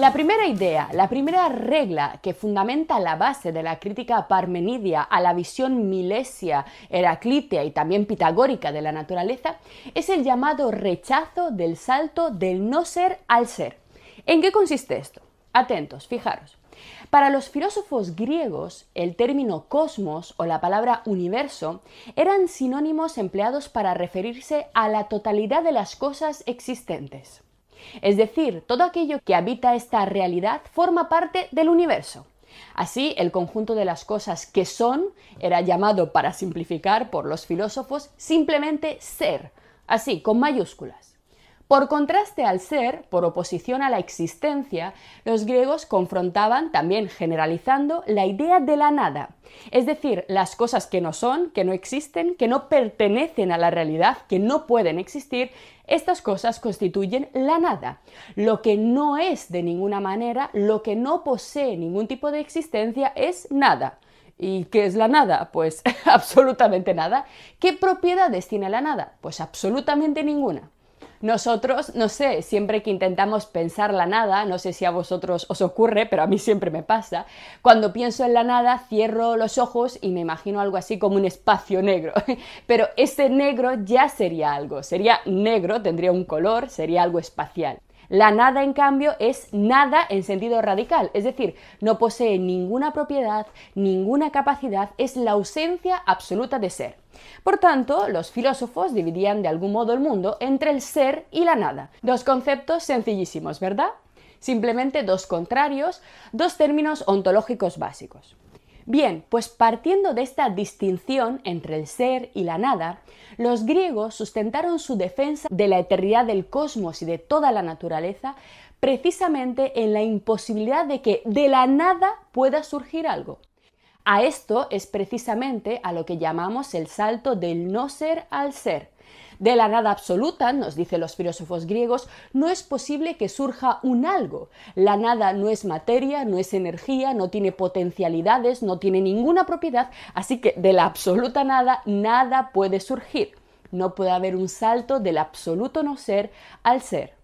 La primera idea, la primera regla que fundamenta la base de la crítica parmenidia a la visión milesia, heraclítea y también pitagórica de la naturaleza es el llamado rechazo del salto del no ser al ser. ¿En qué consiste esto? Atentos, fijaros. Para los filósofos griegos, el término cosmos o la palabra universo eran sinónimos empleados para referirse a la totalidad de las cosas existentes. Es decir, todo aquello que habita esta realidad forma parte del universo. Así, el conjunto de las cosas que son era llamado, para simplificar por los filósofos, simplemente ser, así, con mayúsculas. Por contraste al ser, por oposición a la existencia, los griegos confrontaban, también generalizando, la idea de la nada, es decir, las cosas que no son, que no existen, que no pertenecen a la realidad, que no pueden existir, estas cosas constituyen la nada, lo que no es de ninguna manera, lo que no posee ningún tipo de existencia es nada. ¿Y qué es la nada? Pues absolutamente nada. ¿Qué propiedades tiene la nada? Pues absolutamente ninguna. Nosotros, no sé, siempre que intentamos pensar la nada, no sé si a vosotros os ocurre, pero a mí siempre me pasa, cuando pienso en la nada cierro los ojos y me imagino algo así como un espacio negro. Pero ese negro ya sería algo, sería negro, tendría un color, sería algo espacial. La nada, en cambio, es nada en sentido radical, es decir, no posee ninguna propiedad, ninguna capacidad, es la ausencia absoluta de ser. Por tanto, los filósofos dividían de algún modo el mundo entre el ser y la nada. Dos conceptos sencillísimos, ¿verdad? Simplemente dos contrarios, dos términos ontológicos básicos. Bien, pues partiendo de esta distinción entre el ser y la nada, los griegos sustentaron su defensa de la eternidad del cosmos y de toda la naturaleza precisamente en la imposibilidad de que de la nada pueda surgir algo. A esto es precisamente a lo que llamamos el salto del no ser al ser. De la nada absoluta, nos dicen los filósofos griegos, no es posible que surja un algo. La nada no es materia, no es energía, no tiene potencialidades, no tiene ninguna propiedad, así que de la absoluta nada nada puede surgir. No puede haber un salto del absoluto no ser al ser.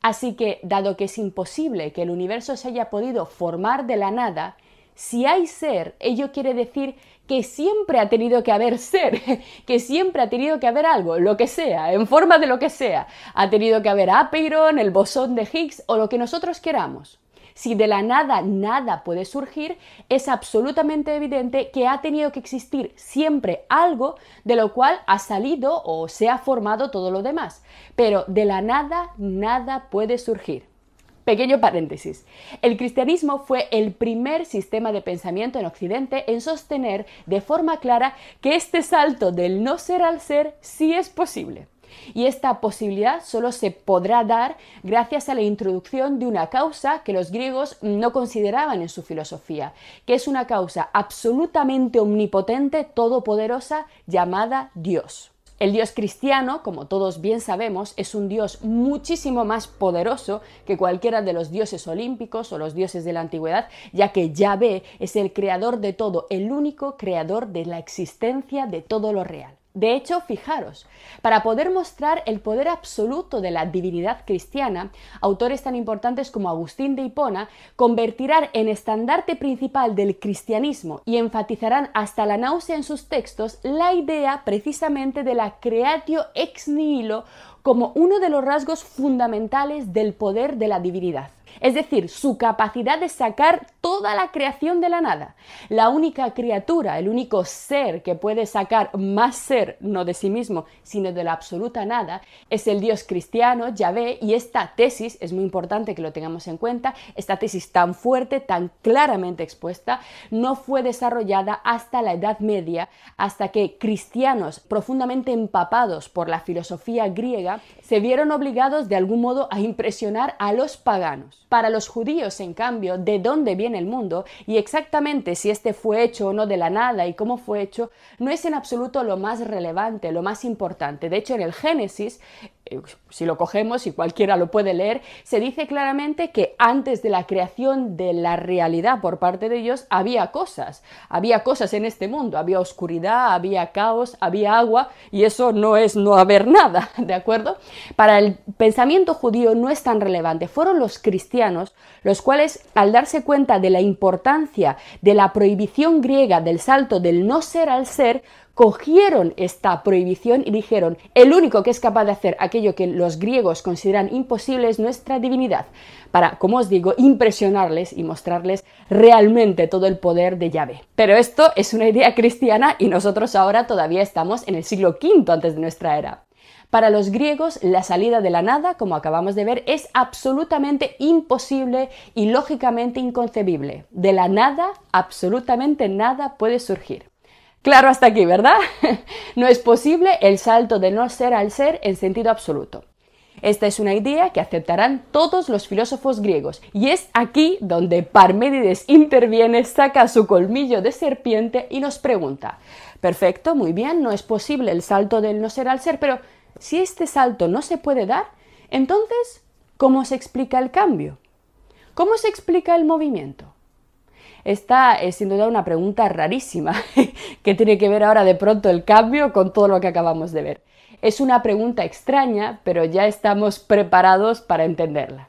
Así que, dado que es imposible que el universo se haya podido formar de la nada, si hay ser, ello quiere decir que siempre ha tenido que haber ser, que siempre ha tenido que haber algo, lo que sea, en forma de lo que sea. Ha tenido que haber Apeiron, el bosón de Higgs o lo que nosotros queramos. Si de la nada nada puede surgir, es absolutamente evidente que ha tenido que existir siempre algo de lo cual ha salido o se ha formado todo lo demás. Pero de la nada nada puede surgir. Pequeño paréntesis. El cristianismo fue el primer sistema de pensamiento en Occidente en sostener de forma clara que este salto del no ser al ser sí es posible. Y esta posibilidad solo se podrá dar gracias a la introducción de una causa que los griegos no consideraban en su filosofía, que es una causa absolutamente omnipotente, todopoderosa, llamada Dios. El Dios cristiano, como todos bien sabemos, es un Dios muchísimo más poderoso que cualquiera de los dioses olímpicos o los dioses de la antigüedad, ya que Yahvé es el creador de todo, el único creador de la existencia de todo lo real. De hecho, fijaros, para poder mostrar el poder absoluto de la divinidad cristiana, autores tan importantes como Agustín de Hipona convertirán en estandarte principal del cristianismo y enfatizarán hasta la náusea en sus textos la idea precisamente de la creatio ex nihilo como uno de los rasgos fundamentales del poder de la divinidad es decir, su capacidad de sacar toda la creación de la nada. La única criatura, el único ser que puede sacar más ser, no de sí mismo, sino de la absoluta nada, es el Dios cristiano, Yahvé, y esta tesis, es muy importante que lo tengamos en cuenta, esta tesis tan fuerte, tan claramente expuesta, no fue desarrollada hasta la Edad Media, hasta que cristianos profundamente empapados por la filosofía griega se vieron obligados de algún modo a impresionar a los paganos. Para los judíos, en cambio, de dónde viene el mundo y exactamente si este fue hecho o no de la nada y cómo fue hecho, no es en absoluto lo más relevante, lo más importante. De hecho, en el Génesis, si lo cogemos y cualquiera lo puede leer, se dice claramente que antes de la creación de la realidad por parte de Dios había cosas, había cosas en este mundo, había oscuridad, había caos, había agua y eso no es no haber nada, ¿de acuerdo? Para el pensamiento judío no es tan relevante, fueron los cristianos los cuales al darse cuenta de la importancia de la prohibición griega del salto del no ser al ser, cogieron esta prohibición y dijeron, el único que es capaz de hacer aquello que los griegos consideran imposible es nuestra divinidad, para, como os digo, impresionarles y mostrarles realmente todo el poder de Yahvé. Pero esto es una idea cristiana y nosotros ahora todavía estamos en el siglo V antes de nuestra era. Para los griegos, la salida de la nada, como acabamos de ver, es absolutamente imposible y lógicamente inconcebible. De la nada, absolutamente nada puede surgir. Claro hasta aquí, ¿verdad? no es posible el salto de no ser al ser en sentido absoluto. Esta es una idea que aceptarán todos los filósofos griegos, y es aquí donde Parménides interviene, saca su colmillo de serpiente y nos pregunta, perfecto, muy bien, no es posible el salto del no ser al ser, pero si este salto no se puede dar, entonces, ¿cómo se explica el cambio? ¿Cómo se explica el movimiento? Esta es sin duda una pregunta rarísima, que tiene que ver ahora de pronto el cambio con todo lo que acabamos de ver. Es una pregunta extraña, pero ya estamos preparados para entenderla.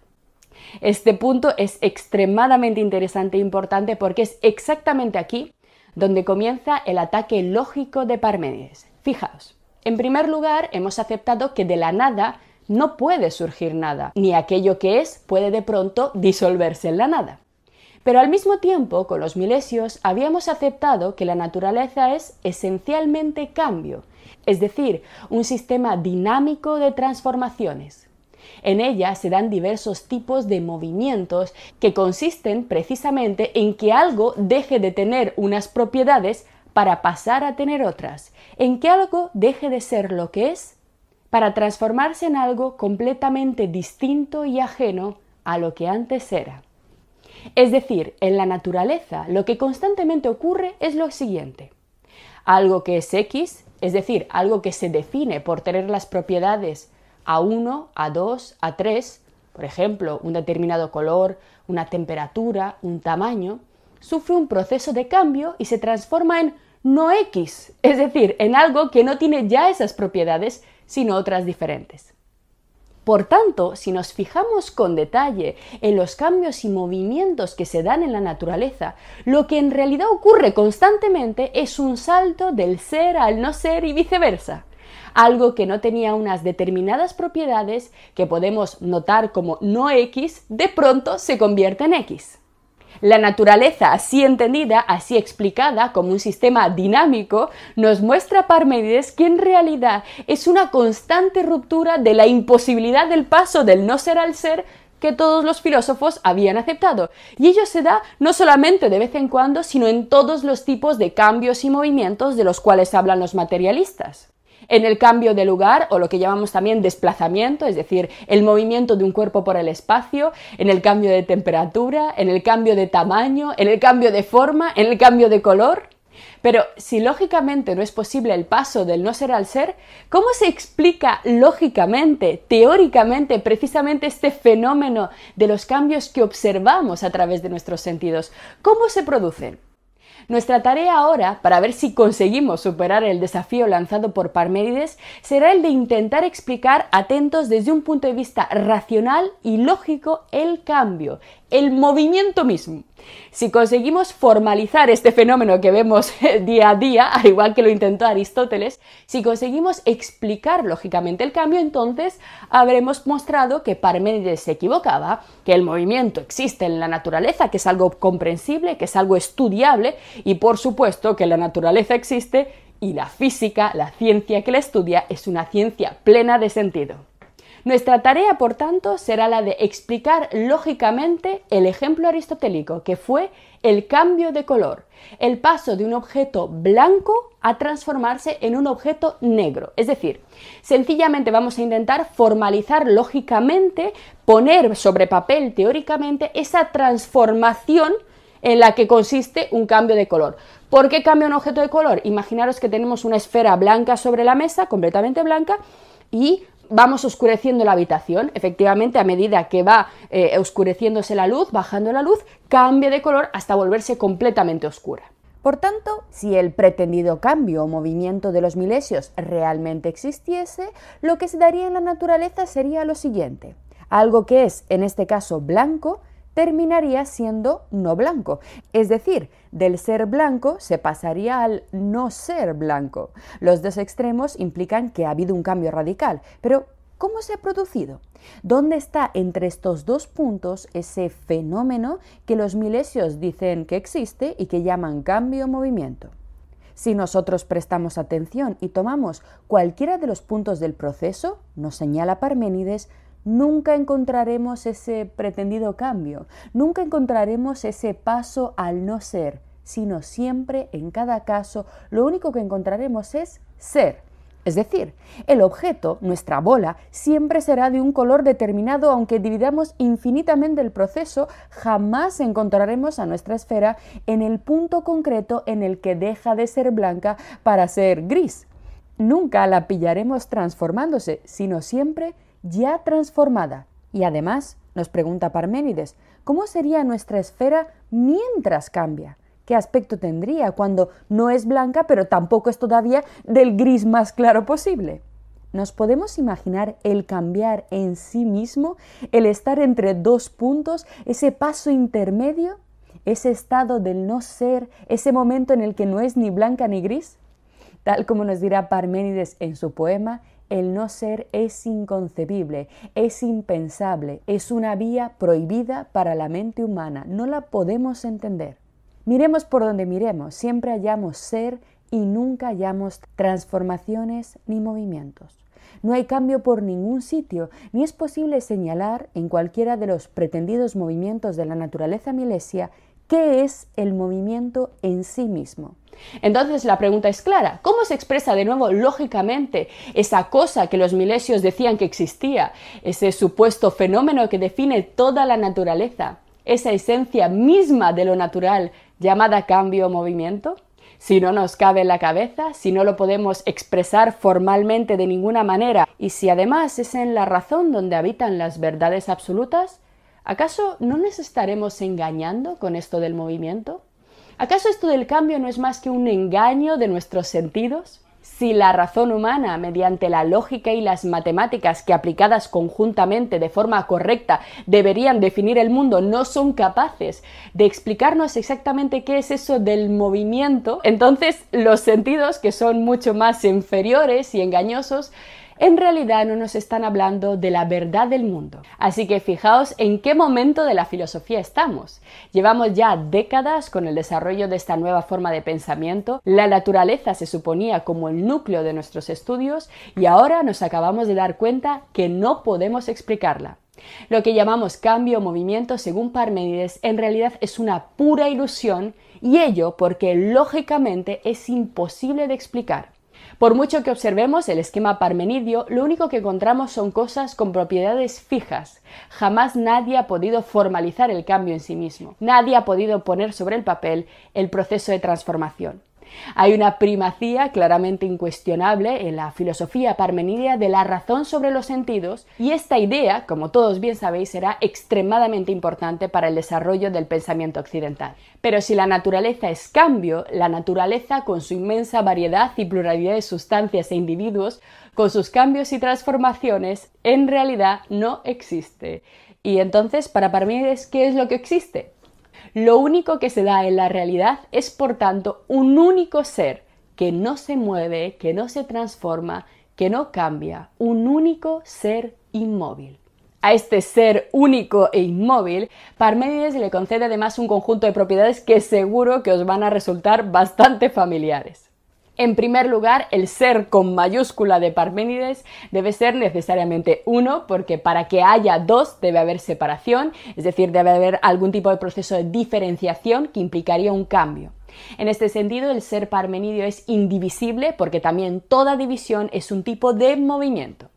Este punto es extremadamente interesante e importante porque es exactamente aquí donde comienza el ataque lógico de Parménides. Fijaos, en primer lugar, hemos aceptado que de la nada no puede surgir nada, ni aquello que es puede de pronto disolverse en la nada. Pero al mismo tiempo, con los milesios, habíamos aceptado que la naturaleza es esencialmente cambio, es decir, un sistema dinámico de transformaciones. En ella se dan diversos tipos de movimientos que consisten precisamente en que algo deje de tener unas propiedades para pasar a tener otras, en que algo deje de ser lo que es para transformarse en algo completamente distinto y ajeno a lo que antes era. Es decir, en la naturaleza lo que constantemente ocurre es lo siguiente. Algo que es X, es decir, algo que se define por tener las propiedades A1, A2, A3, por ejemplo, un determinado color, una temperatura, un tamaño, sufre un proceso de cambio y se transforma en no X, es decir, en algo que no tiene ya esas propiedades, sino otras diferentes. Por tanto, si nos fijamos con detalle en los cambios y movimientos que se dan en la naturaleza, lo que en realidad ocurre constantemente es un salto del ser al no ser y viceversa. Algo que no tenía unas determinadas propiedades que podemos notar como no X, de pronto se convierte en X. La naturaleza, así entendida, así explicada como un sistema dinámico, nos muestra Parménides que en realidad es una constante ruptura de la imposibilidad del paso del no ser al ser que todos los filósofos habían aceptado. Y ello se da no solamente de vez en cuando, sino en todos los tipos de cambios y movimientos de los cuales hablan los materialistas en el cambio de lugar o lo que llamamos también desplazamiento, es decir, el movimiento de un cuerpo por el espacio, en el cambio de temperatura, en el cambio de tamaño, en el cambio de forma, en el cambio de color. Pero si lógicamente no es posible el paso del no ser al ser, ¿cómo se explica lógicamente, teóricamente, precisamente este fenómeno de los cambios que observamos a través de nuestros sentidos? ¿Cómo se producen? Nuestra tarea ahora, para ver si conseguimos superar el desafío lanzado por Parménides, será el de intentar explicar atentos desde un punto de vista racional y lógico el cambio, el movimiento mismo. Si conseguimos formalizar este fenómeno que vemos día a día, al igual que lo intentó Aristóteles, si conseguimos explicar lógicamente el cambio, entonces habremos mostrado que Parménides se equivocaba, que el movimiento existe en la naturaleza, que es algo comprensible, que es algo estudiable, y por supuesto que la naturaleza existe y la física, la ciencia que la estudia, es una ciencia plena de sentido. Nuestra tarea, por tanto, será la de explicar lógicamente el ejemplo aristotélico, que fue el cambio de color, el paso de un objeto blanco a transformarse en un objeto negro. Es decir, sencillamente vamos a intentar formalizar lógicamente, poner sobre papel teóricamente esa transformación en la que consiste un cambio de color. ¿Por qué cambia un objeto de color? Imaginaros que tenemos una esfera blanca sobre la mesa, completamente blanca, y vamos oscureciendo la habitación. Efectivamente, a medida que va eh, oscureciéndose la luz, bajando la luz, cambia de color hasta volverse completamente oscura. Por tanto, si el pretendido cambio o movimiento de los milesios realmente existiese, lo que se daría en la naturaleza sería lo siguiente. Algo que es, en este caso, blanco, terminaría siendo no blanco. Es decir, del ser blanco se pasaría al no ser blanco. Los dos extremos implican que ha habido un cambio radical, pero ¿cómo se ha producido? ¿Dónde está entre estos dos puntos ese fenómeno que los milesios dicen que existe y que llaman cambio movimiento? Si nosotros prestamos atención y tomamos cualquiera de los puntos del proceso, nos señala Parménides, nunca encontraremos ese pretendido cambio, nunca encontraremos ese paso al no ser, sino siempre, en cada caso, lo único que encontraremos es ser. Es decir, el objeto, nuestra bola, siempre será de un color determinado, aunque dividamos infinitamente el proceso, jamás encontraremos a nuestra esfera en el punto concreto en el que deja de ser blanca para ser gris. Nunca la pillaremos transformándose, sino siempre ya transformada. Y además, nos pregunta Parménides, ¿cómo sería nuestra esfera mientras cambia? ¿Qué aspecto tendría cuando no es blanca pero tampoco es todavía del gris más claro posible? ¿Nos podemos imaginar el cambiar en sí mismo, el estar entre dos puntos, ese paso intermedio, ese estado del no ser, ese momento en el que no es ni blanca ni gris? Tal como nos dirá Parménides en su poema, el no ser es inconcebible, es impensable, es una vía prohibida para la mente humana, no la podemos entender. Miremos por donde miremos, siempre hallamos ser y nunca hallamos transformaciones ni movimientos. No hay cambio por ningún sitio, ni es posible señalar en cualquiera de los pretendidos movimientos de la naturaleza milesia qué es el movimiento en sí mismo. Entonces la pregunta es clara, ¿cómo se expresa de nuevo lógicamente esa cosa que los milesios decían que existía, ese supuesto fenómeno que define toda la naturaleza, esa esencia misma de lo natural llamada cambio o movimiento? Si no nos cabe en la cabeza, si no lo podemos expresar formalmente de ninguna manera, y si además es en la razón donde habitan las verdades absolutas, ¿acaso no nos estaremos engañando con esto del movimiento? ¿Acaso esto del cambio no es más que un engaño de nuestros sentidos? Si la razón humana, mediante la lógica y las matemáticas que aplicadas conjuntamente de forma correcta deberían definir el mundo, no son capaces de explicarnos exactamente qué es eso del movimiento, entonces los sentidos, que son mucho más inferiores y engañosos, en realidad no nos están hablando de la verdad del mundo. Así que fijaos en qué momento de la filosofía estamos. Llevamos ya décadas con el desarrollo de esta nueva forma de pensamiento, la naturaleza se suponía como el núcleo de nuestros estudios y ahora nos acabamos de dar cuenta que no podemos explicarla. Lo que llamamos cambio o movimiento, según Parménides, en realidad es una pura ilusión y ello porque lógicamente es imposible de explicar. Por mucho que observemos el esquema parmenidio, lo único que encontramos son cosas con propiedades fijas. Jamás nadie ha podido formalizar el cambio en sí mismo. Nadie ha podido poner sobre el papel el proceso de transformación. Hay una primacía claramente incuestionable en la filosofía parmenidia de la razón sobre los sentidos y esta idea, como todos bien sabéis, será extremadamente importante para el desarrollo del pensamiento occidental. Pero si la naturaleza es cambio, la naturaleza con su inmensa variedad y pluralidad de sustancias e individuos, con sus cambios y transformaciones, en realidad no existe. Y entonces, para Parmenides, ¿qué es lo que existe? Lo único que se da en la realidad es, por tanto, un único ser que no se mueve, que no se transforma, que no cambia, un único ser inmóvil. A este ser único e inmóvil, Parménides le concede además un conjunto de propiedades que seguro que os van a resultar bastante familiares. En primer lugar, el ser con mayúscula de Parménides debe ser necesariamente uno, porque para que haya dos debe haber separación, es decir, debe haber algún tipo de proceso de diferenciación que implicaría un cambio. En este sentido, el ser parmenidio es indivisible porque también toda división es un tipo de movimiento.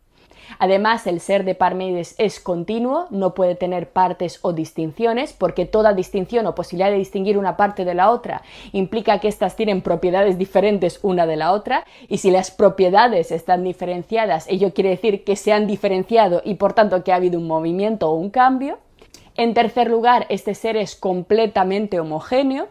Además, el ser de Parménides es continuo, no puede tener partes o distinciones, porque toda distinción o posibilidad de distinguir una parte de la otra implica que éstas tienen propiedades diferentes una de la otra, y si las propiedades están diferenciadas, ello quiere decir que se han diferenciado y por tanto que ha habido un movimiento o un cambio. En tercer lugar, este ser es completamente homogéneo.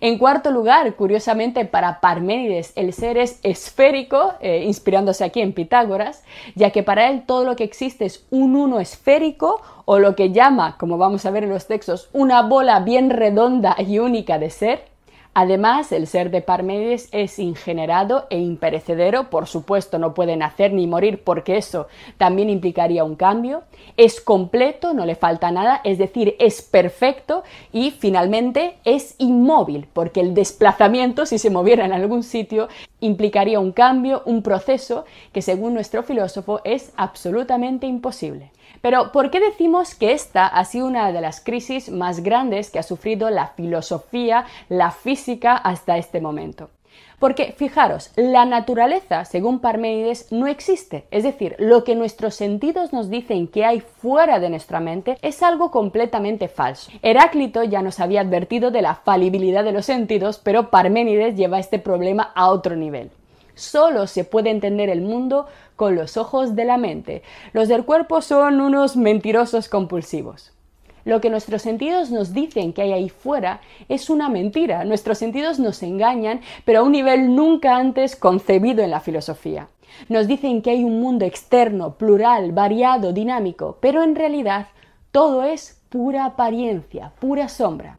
En cuarto lugar, curiosamente para Parménides, el ser es esférico, eh, inspirándose aquí en Pitágoras, ya que para él todo lo que existe es un uno esférico o lo que llama, como vamos a ver en los textos, una bola bien redonda y única de ser. Además, el ser de Parménides es ingenerado e imperecedero, por supuesto no puede nacer ni morir porque eso también implicaría un cambio, es completo, no le falta nada, es decir, es perfecto y finalmente es inmóvil, porque el desplazamiento, si se moviera en algún sitio, implicaría un cambio, un proceso que según nuestro filósofo es absolutamente imposible. Pero, ¿por qué decimos que esta ha sido una de las crisis más grandes que ha sufrido la filosofía, la física hasta este momento? Porque, fijaros, la naturaleza, según Parménides, no existe. Es decir, lo que nuestros sentidos nos dicen que hay fuera de nuestra mente es algo completamente falso. Heráclito ya nos había advertido de la falibilidad de los sentidos, pero Parménides lleva este problema a otro nivel. Solo se puede entender el mundo con los ojos de la mente. Los del cuerpo son unos mentirosos compulsivos. Lo que nuestros sentidos nos dicen que hay ahí fuera es una mentira. Nuestros sentidos nos engañan, pero a un nivel nunca antes concebido en la filosofía. Nos dicen que hay un mundo externo, plural, variado, dinámico, pero en realidad todo es pura apariencia, pura sombra.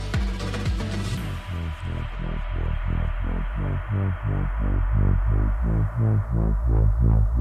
Mm-hmm.